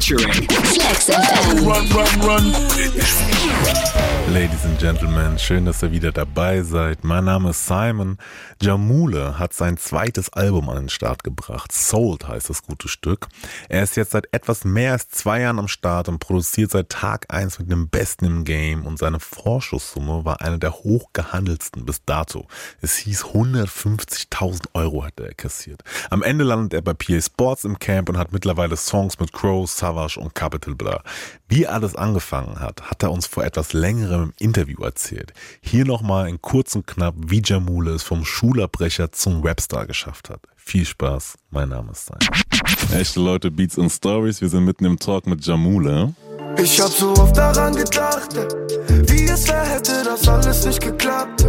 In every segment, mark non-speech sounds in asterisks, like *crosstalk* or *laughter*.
featuring Flex FM. Run, run, run. Ladies and Gentlemen, schön, dass ihr wieder dabei seid. Mein Name ist Simon. Jamule hat sein zweites Album an den Start gebracht. Sold heißt das gute Stück. Er ist jetzt seit etwas mehr als zwei Jahren am Start und produziert seit Tag eins mit dem Besten im Game und seine Vorschusssumme war eine der hochgehandelsten bis dato. Es hieß 150.000 Euro hat er kassiert. Am Ende landet er bei PA Sports im Camp und hat mittlerweile Songs mit Crow, Savage und Capital Bra. Wie alles angefangen hat, hat er uns vor etwas längerem im Interview erzählt. Hier nochmal in kurz und knapp, wie Jamule es vom Schulabbrecher zum Rapstar geschafft hat. Viel Spaß, mein Name ist Sein. Echte Leute, Beats und Stories, wir sind mitten im Talk mit Jamule. Ich hab so oft daran gedacht, wie es wäre, hätte das alles nicht geklappt.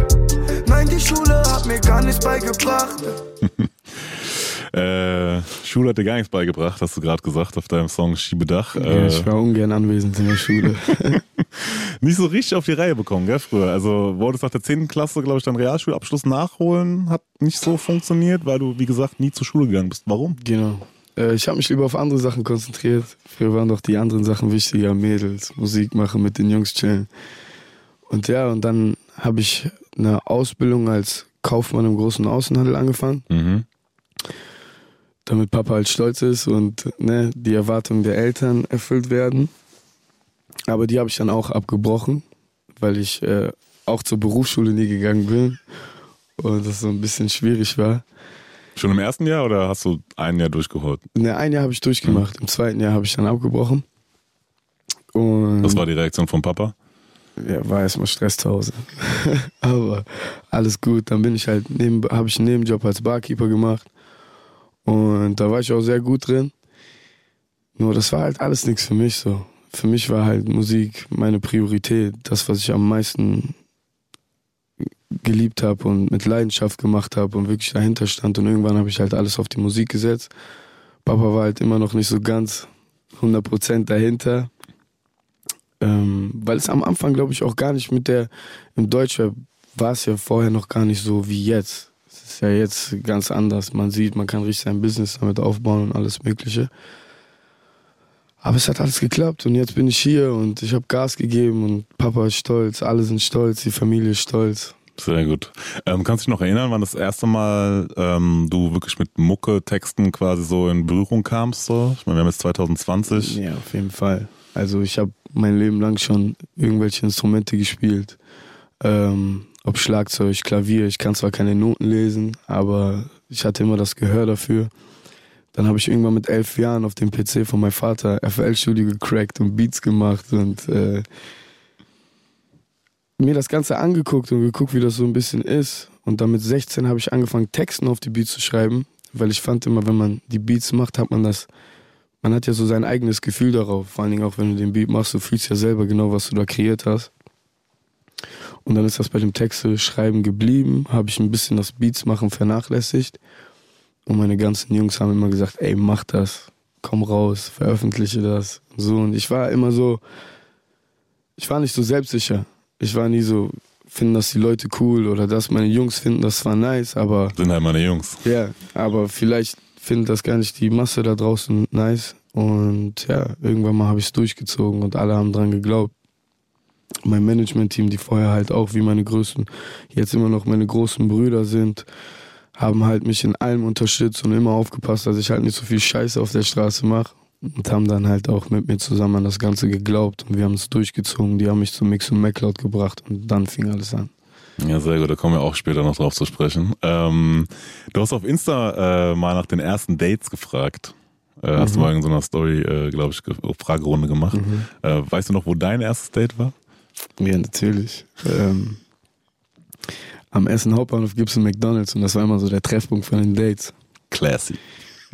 Nein, die Schule hat mir gar nichts beigebracht. Äh, Schule hat dir gar nichts beigebracht, hast du gerade gesagt auf deinem Song Schiebedach. Ja, äh, ich war ungern anwesend in der Schule. *laughs* nicht so richtig auf die Reihe bekommen, gell, früher. Also wolltest nach der 10. Klasse, glaube ich, deinen Realschulabschluss nachholen, hat nicht so funktioniert, weil du, wie gesagt, nie zur Schule gegangen bist. Warum? genau. Äh, ich habe mich lieber auf andere Sachen konzentriert. Früher waren doch die anderen Sachen wichtiger. Mädels, Musik machen, mit den Jungs chillen. Und ja, und dann habe ich eine Ausbildung als Kaufmann im großen Außenhandel angefangen. Mhm. Damit Papa halt stolz ist und ne, die Erwartungen der Eltern erfüllt werden. Aber die habe ich dann auch abgebrochen, weil ich äh, auch zur Berufsschule nie gegangen bin und das so ein bisschen schwierig war. Schon im ersten Jahr oder hast du ein Jahr durchgeholt? Ne, ein Jahr habe ich durchgemacht, im zweiten Jahr habe ich dann abgebrochen. Und Was war die Reaktion vom Papa? ja, war erstmal Stress zu Hause. *laughs* Aber alles gut. Dann bin ich halt neben, habe ich einen Nebenjob als Barkeeper gemacht. Und da war ich auch sehr gut drin. Nur das war halt alles nichts für mich so. Für mich war halt Musik meine Priorität, das, was ich am meisten geliebt habe und mit Leidenschaft gemacht habe und wirklich dahinter stand. Und irgendwann habe ich halt alles auf die Musik gesetzt. Papa war halt immer noch nicht so ganz 100% dahinter. Ähm, weil es am Anfang, glaube ich, auch gar nicht mit der, im Deutschrap war es ja vorher noch gar nicht so wie jetzt. Ist ja jetzt ganz anders. Man sieht, man kann richtig sein Business damit aufbauen und alles Mögliche. Aber es hat alles geklappt und jetzt bin ich hier und ich habe Gas gegeben und Papa ist stolz, alle sind stolz, die Familie ist stolz. Sehr gut. Ähm, kannst du dich noch erinnern, wann das erste Mal ähm, du wirklich mit Mucke-Texten quasi so in Berührung kamst? So? Ich meine, wir haben jetzt 2020. Ja, auf jeden Fall. Also ich habe mein Leben lang schon irgendwelche Instrumente gespielt. Ähm, ob Schlagzeug, Klavier. Ich kann zwar keine Noten lesen, aber ich hatte immer das Gehör dafür. Dann habe ich irgendwann mit elf Jahren auf dem PC von meinem Vater FL-Studio gecrackt und Beats gemacht und äh, mir das Ganze angeguckt und geguckt, wie das so ein bisschen ist. Und dann mit 16 habe ich angefangen, Texten auf die Beats zu schreiben, weil ich fand immer, wenn man die Beats macht, hat man das, man hat ja so sein eigenes Gefühl darauf. Vor allen Dingen auch, wenn du den Beat machst, du fühlst ja selber genau, was du da kreiert hast. Und dann ist das bei dem Texte schreiben geblieben, habe ich ein bisschen das Beats machen vernachlässigt. Und meine ganzen Jungs haben immer gesagt, ey, mach das, komm raus, veröffentliche das. So, und ich war immer so, ich war nicht so selbstsicher. Ich war nie so, finden das die Leute cool oder das, meine Jungs finden das zwar nice, aber Sind halt meine Jungs. ja, aber vielleicht findet das gar nicht die Masse da draußen nice. Und ja, irgendwann mal habe ich es durchgezogen und alle haben dran geglaubt. Mein Management-Team, die vorher halt auch wie meine größten, jetzt immer noch meine großen Brüder sind, haben halt mich in allem unterstützt und immer aufgepasst, dass ich halt nicht so viel Scheiße auf der Straße mache. Und haben dann halt auch mit mir zusammen an das Ganze geglaubt und wir haben es durchgezogen. Die haben mich zu Mix und MacLeod gebracht und dann fing alles an. Ja, sehr gut, da kommen wir auch später noch drauf zu sprechen. Ähm, du hast auf Insta äh, mal nach den ersten Dates gefragt. Äh, Hast du mal in so einer Story, äh, glaube ich, ge Fragerunde gemacht. Äh, weißt du noch, wo dein erstes Date war? Ja, natürlich. Ähm, am Essen Hauptbahnhof gibt es einen McDonalds und das war immer so der Treffpunkt von den Dates. Classy.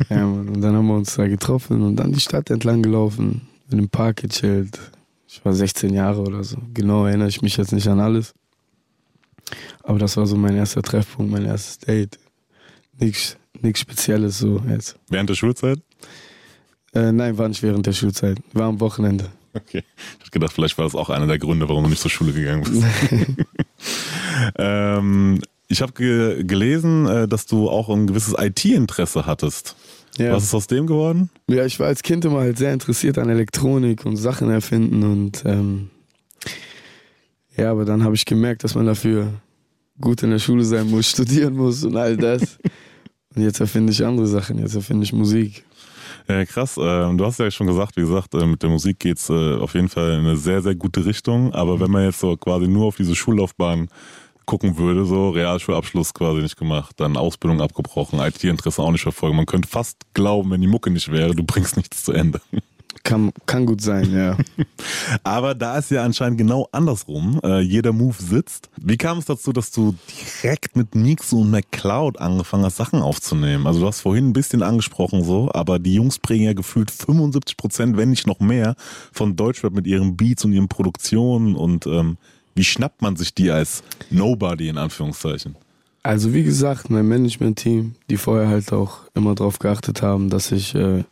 Ja, Mann. Und dann haben wir uns da getroffen und dann die Stadt entlang gelaufen, in dem Park gechillt. Ich war 16 Jahre oder so. Genau erinnere ich mich jetzt nicht an alles. Aber das war so mein erster Treffpunkt, mein erstes Date. Nichts nichts Spezielles so jetzt. Während der Schulzeit? Äh, nein, war nicht während der Schulzeit. War am Wochenende. Okay. Ich hab gedacht, vielleicht war das auch einer der Gründe, warum du nicht zur Schule gegangen bist. *laughs* ähm, ich habe ge gelesen, äh, dass du auch ein gewisses IT-Interesse hattest. Ja. Was ist aus dem geworden? Ja, ich war als Kind immer halt sehr interessiert an Elektronik und Sachen erfinden und ähm, ja, aber dann habe ich gemerkt, dass man dafür gut in der Schule sein muss, *laughs* studieren muss und all das. *laughs* und jetzt erfinde ich andere Sachen, jetzt erfinde ich Musik. Ja, krass. Ähm, du hast ja schon gesagt, wie gesagt, äh, mit der Musik geht's äh, auf jeden Fall in eine sehr, sehr gute Richtung. Aber wenn man jetzt so quasi nur auf diese Schullaufbahn gucken würde, so Realschulabschluss quasi nicht gemacht, dann Ausbildung abgebrochen, IT-Interesse auch nicht verfolgen. Man könnte fast glauben, wenn die Mucke nicht wäre, du bringst nichts zu Ende. Kann, kann gut sein, ja. *laughs* Aber da ist ja anscheinend genau andersrum. Äh, jeder Move sitzt. Wie kam es dazu, dass du direkt mit Mixo und McCloud angefangen hast, Sachen aufzunehmen? Also du hast vorhin ein bisschen angesprochen so, aber die Jungs bringen ja gefühlt 75 Prozent, wenn nicht noch mehr, von Deutschrap mit ihren Beats und ihren Produktionen und ähm, wie schnappt man sich die als Nobody in Anführungszeichen? Also wie gesagt, mein Management-Team, die vorher halt auch immer darauf geachtet haben, dass ich äh,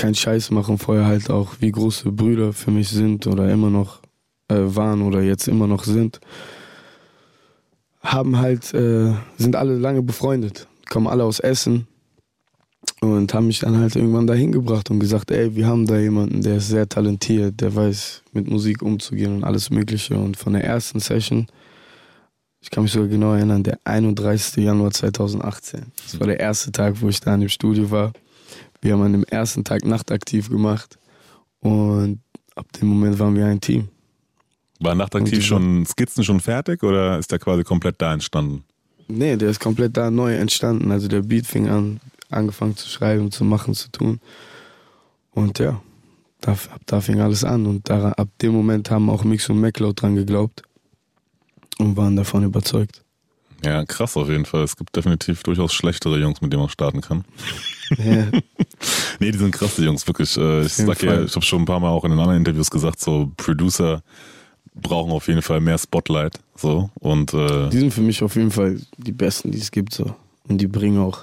keinen Scheiß mache und vorher halt auch wie große Brüder für mich sind oder immer noch äh, waren oder jetzt immer noch sind, haben halt, äh, sind alle lange befreundet, kommen alle aus Essen und haben mich dann halt irgendwann dahin gebracht und gesagt, ey, wir haben da jemanden, der ist sehr talentiert, der weiß mit Musik umzugehen und alles Mögliche. Und von der ersten Session, ich kann mich sogar genau erinnern, der 31. Januar 2018. Das war der erste Tag, wo ich da in dem Studio war. Wir haben an dem ersten Tag nachtaktiv gemacht und ab dem Moment waren wir ein Team. War nachtaktiv schon Skizzen schon fertig oder ist der quasi komplett da entstanden? Nee, der ist komplett da neu entstanden. Also der Beat fing an, angefangen zu schreiben, zu machen, zu tun. Und ja, da, da fing alles an. Und da, ab dem Moment haben auch Mix und MacLeod dran geglaubt und waren davon überzeugt. Ja, krass auf jeden Fall. Es gibt definitiv durchaus schlechtere Jungs, mit denen man starten kann. Ja. *laughs* nee, die sind krass, die Jungs, wirklich. Äh, ich sag ja, ich habe schon ein paar Mal auch in den anderen Interviews gesagt, so Producer brauchen auf jeden Fall mehr Spotlight. So. Und äh, Die sind für mich auf jeden Fall die Besten, die es gibt. So. Und die bringen auch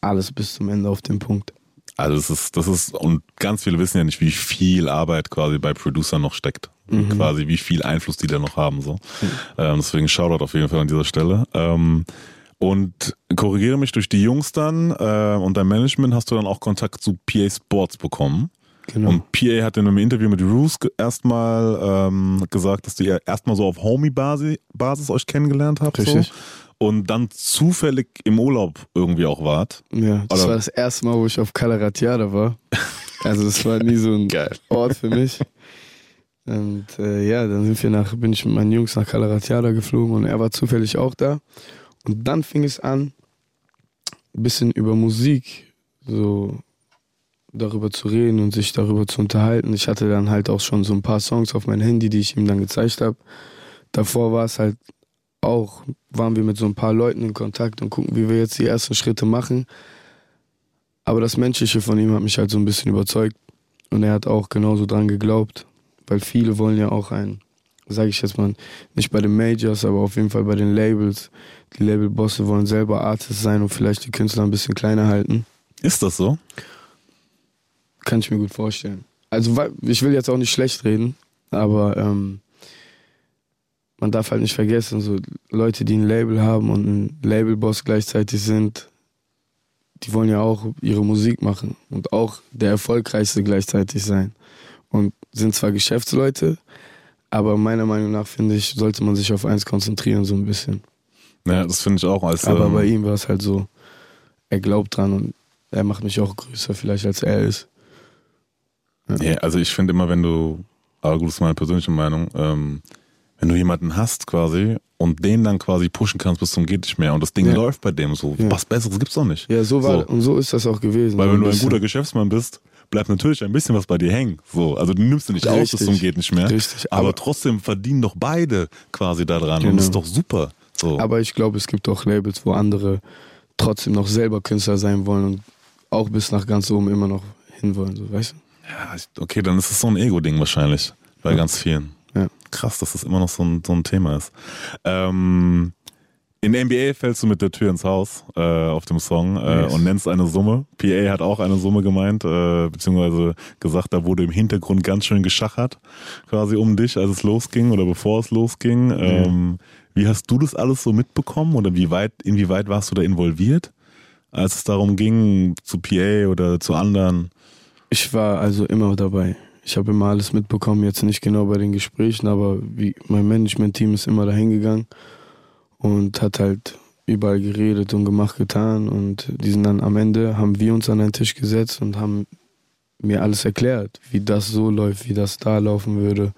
alles bis zum Ende auf den Punkt. also es ist, das ist, und ganz viele wissen ja nicht, wie viel Arbeit quasi bei Producer noch steckt. Quasi wie viel Einfluss die da noch haben. So. Ähm, deswegen Shoutout auf jeden Fall an dieser Stelle. Ähm, und korrigiere mich durch die Jungs dann äh, und dein Management hast du dann auch Kontakt zu PA Sports bekommen. Genau. Und PA hat in einem Interview mit Roos erstmal ähm, gesagt, dass du ja erstmal so auf Homie-Basis Basis euch kennengelernt habt. So. Richtig. Und dann zufällig im Urlaub irgendwie auch wart. Ja, das Oder- war das erste Mal, wo ich auf Calaratiada war. Also das war nie so ein *laughs* Geil. Ort für mich. Und äh, ja, dann sind wir nach, bin ich mit meinen Jungs nach Calaratiada geflogen und er war zufällig auch da. Und dann fing es an, ein bisschen über Musik so darüber zu reden und sich darüber zu unterhalten. Ich hatte dann halt auch schon so ein paar Songs auf mein Handy, die ich ihm dann gezeigt habe. Davor war es halt auch, waren wir mit so ein paar Leuten in Kontakt und gucken, wie wir jetzt die ersten Schritte machen. Aber das Menschliche von ihm hat mich halt so ein bisschen überzeugt. Und er hat auch genauso dran geglaubt. Weil viele wollen ja auch ein, sage ich jetzt mal, nicht bei den Majors, aber auf jeden Fall bei den Labels. Die Labelbosse wollen selber Artists sein und vielleicht die Künstler ein bisschen kleiner halten. Ist das so? Kann ich mir gut vorstellen. Also ich will jetzt auch nicht schlecht reden, aber ähm, man darf halt nicht vergessen, so Leute, die ein Label haben und ein Labelboss gleichzeitig sind, die wollen ja auch ihre Musik machen und auch der erfolgreichste gleichzeitig sein. Und sind zwar Geschäftsleute, aber meiner Meinung nach finde ich, sollte man sich auf eins konzentrieren, so ein bisschen. Ja, das finde ich auch. Als, Aber ähm, bei ihm war es halt so, er glaubt dran und er macht mich auch größer vielleicht als er ist. Ja, also ich finde immer, wenn du, aber gut, das ist meine persönliche Meinung, ähm, wenn du jemanden hast quasi und den dann quasi pushen kannst bis zum geht nicht mehr und das Ding Ja. läuft bei dem so, Ja. was Besseres gibt's doch nicht. Ja, so war So. und so ist das auch gewesen. Weil wenn du ein guter Geschäftsmann bist, bleibt natürlich ein bisschen was bei dir hängen. So, also du nimmst du nicht aus bis Richtig. zum geht nicht mehr. Richtig, aber, aber- trotzdem verdienen doch beide quasi daran und Genau. das ist doch super. So. Aber ich glaube, es gibt auch Labels, wo andere trotzdem noch selber Künstler sein wollen und auch bis nach ganz oben immer noch hinwollen, so weißt du? Ja, okay, dann ist es so ein Ego-Ding wahrscheinlich. Bei Ja. ganz vielen. Ja. Krass, dass das immer noch so ein, so ein Thema ist. Ähm, in der NBA fällst du mit der Tür ins Haus äh, auf dem Song äh, Yes. und nennst eine Summe. PA hat auch eine Summe gemeint, äh, beziehungsweise gesagt, da wurde im Hintergrund ganz schön geschachert, quasi um dich, als es losging oder bevor es losging. Ähm, wie hast du das alles so mitbekommen oder wie weit, inwieweit warst du da involviert? als es darum ging, zu PA oder zu anderen? Ich war also immer dabei. Ich habe immer alles mitbekommen, jetzt nicht genau bei den Gesprächen, aber wie mein Management-Team ist immer dahin gegangen und hat halt überall geredet und gemacht, getan. Und die sind dann am Ende, haben wir uns an einen Tisch gesetzt und haben mir alles erklärt, wie das so läuft, wie das da laufen würde,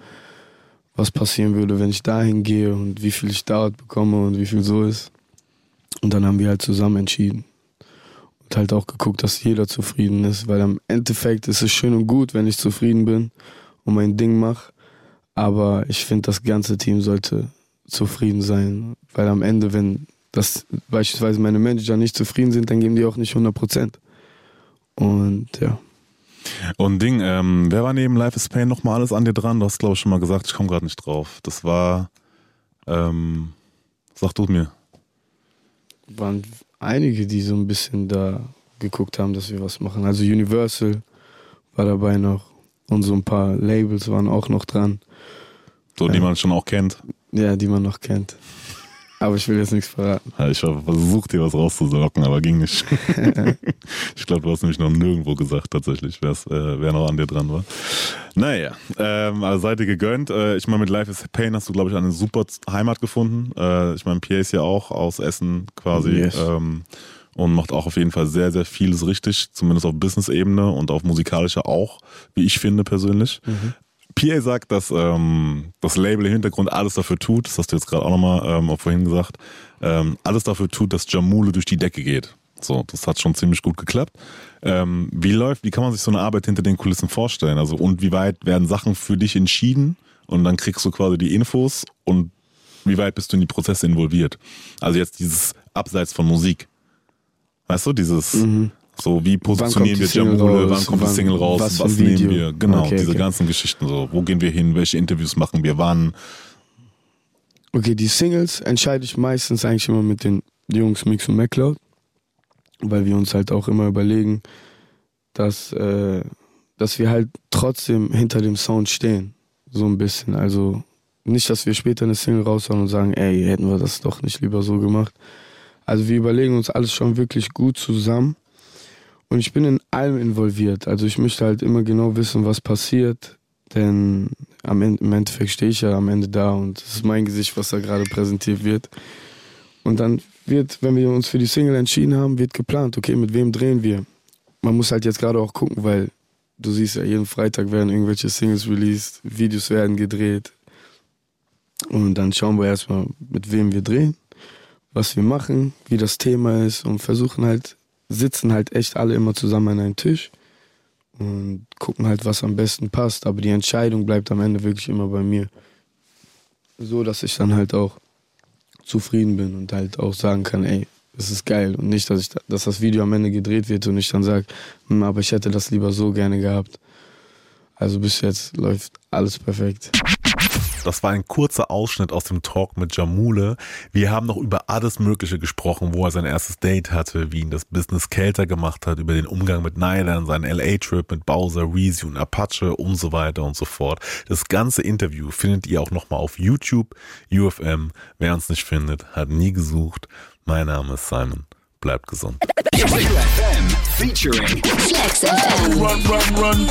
was passieren würde, wenn ich dahin gehe und wie viel ich dort bekomme und wie viel so ist. Und dann haben wir halt zusammen entschieden. Und halt auch geguckt, dass jeder zufrieden ist, weil am Endeffekt ist es schön und gut, wenn ich zufrieden bin und mein Ding mache. Aber ich finde, das ganze Team sollte zufrieden sein, weil am Ende, wenn dass beispielsweise meine Manager nicht zufrieden sind, dann geben die auch nicht 100 Prozent. Und ja. Und Ding, ähm, wer war neben Life is Pain nochmal alles an dir dran? Du hast, glaube ich, schon mal gesagt, ich komme gerade nicht drauf. Das war, ähm, sag du mir. Waren einige, die so ein bisschen da geguckt haben, dass wir was machen. Also Universal war dabei noch und so ein paar Labels waren auch noch dran. So, die man schon auch kennt. Ja, die man noch kennt. Aber ich will jetzt nichts verraten. Ich habe versucht, dir was rauszusorgen, aber ging nicht. *laughs* ich glaube, du hast nämlich noch nirgendwo gesagt, tatsächlich, äh, wer noch an dir dran war. Naja, ähm, also seid ihr gegönnt. Äh, ich meine, mit Life is Pain hast du, glaube ich, eine super Heimat gefunden. Äh, ich meine, Pierre ist ja auch aus Essen quasi. Yes. Ähm, und macht auch auf jeden Fall sehr, sehr vieles richtig, zumindest auf Business-Ebene und auf musikalischer auch, wie ich finde persönlich. Mhm. PA sagt, dass ähm, das Label im Hintergrund alles dafür tut, das hast du jetzt gerade auch nochmal ähm, vorhin gesagt, ähm, alles dafür tut, dass Jamule durch die Decke geht. So, das hat schon ziemlich gut geklappt. Ähm, wie läuft, wie kann man sich so eine Arbeit hinter den Kulissen vorstellen? Also und wie weit werden Sachen für dich entschieden und dann kriegst du quasi die Infos und wie weit bist du in die Prozesse involviert? Also jetzt dieses Abseits von Musik. Weißt du, dieses, mhm. So, wie positionieren wir Jamule, wann kommt die Single raus, was, was nehmen wir? Genau, okay, diese okay. ganzen Geschichten so. Wo gehen wir hin, welche Interviews machen wir, wann? Okay, die Singles entscheide ich meistens eigentlich immer mit den Jungs Mix und MacLeod, weil wir uns halt auch immer überlegen, dass, äh, dass wir halt trotzdem hinter dem Sound stehen. So ein bisschen. Also nicht, dass wir später eine Single raushauen und sagen, ey, hätten wir das doch nicht lieber so gemacht. Also wir überlegen uns alles schon wirklich gut zusammen und ich bin in allem involviert. Also ich möchte halt immer genau wissen, was passiert. Denn am Ende, im Endeffekt stehe ich ja am Ende da und es ist mein Gesicht, was da gerade präsentiert wird. Und dann wird, wenn wir uns für die Single entschieden haben, wird geplant, okay, mit wem drehen wir? Man muss halt jetzt gerade auch gucken, weil du siehst ja, jeden Freitag werden irgendwelche Singles released, Videos werden gedreht. Und dann schauen wir erstmal, mit wem wir drehen, was wir machen, wie das Thema ist und versuchen halt sitzen halt echt alle immer zusammen an einem Tisch und gucken halt, was am besten passt. Aber die Entscheidung bleibt am Ende wirklich immer bei mir. So, dass ich dann halt auch zufrieden bin und halt auch sagen kann, ey, das ist geil. Und nicht, dass, ich, dass das Video am Ende gedreht wird und ich dann sage, hm, aber ich hätte das lieber so gerne gehabt. Also bis jetzt läuft alles perfekt. Das war ein kurzer Ausschnitt aus dem Talk mit Jamule. Wir haben noch über alles Mögliche gesprochen, wo er sein erstes Date hatte, wie ihn das Business kälter gemacht hat, über den Umgang mit Nylan, seinen LA-Trip mit Bowser, Reezy und Apache und so weiter und so fort. Das ganze Interview findet ihr auch nochmal auf YouTube, UFM. Wer uns nicht findet, hat nie gesucht. Mein Name ist Simon. Bleibt gesund. featuring Flex FM. Run, run, run.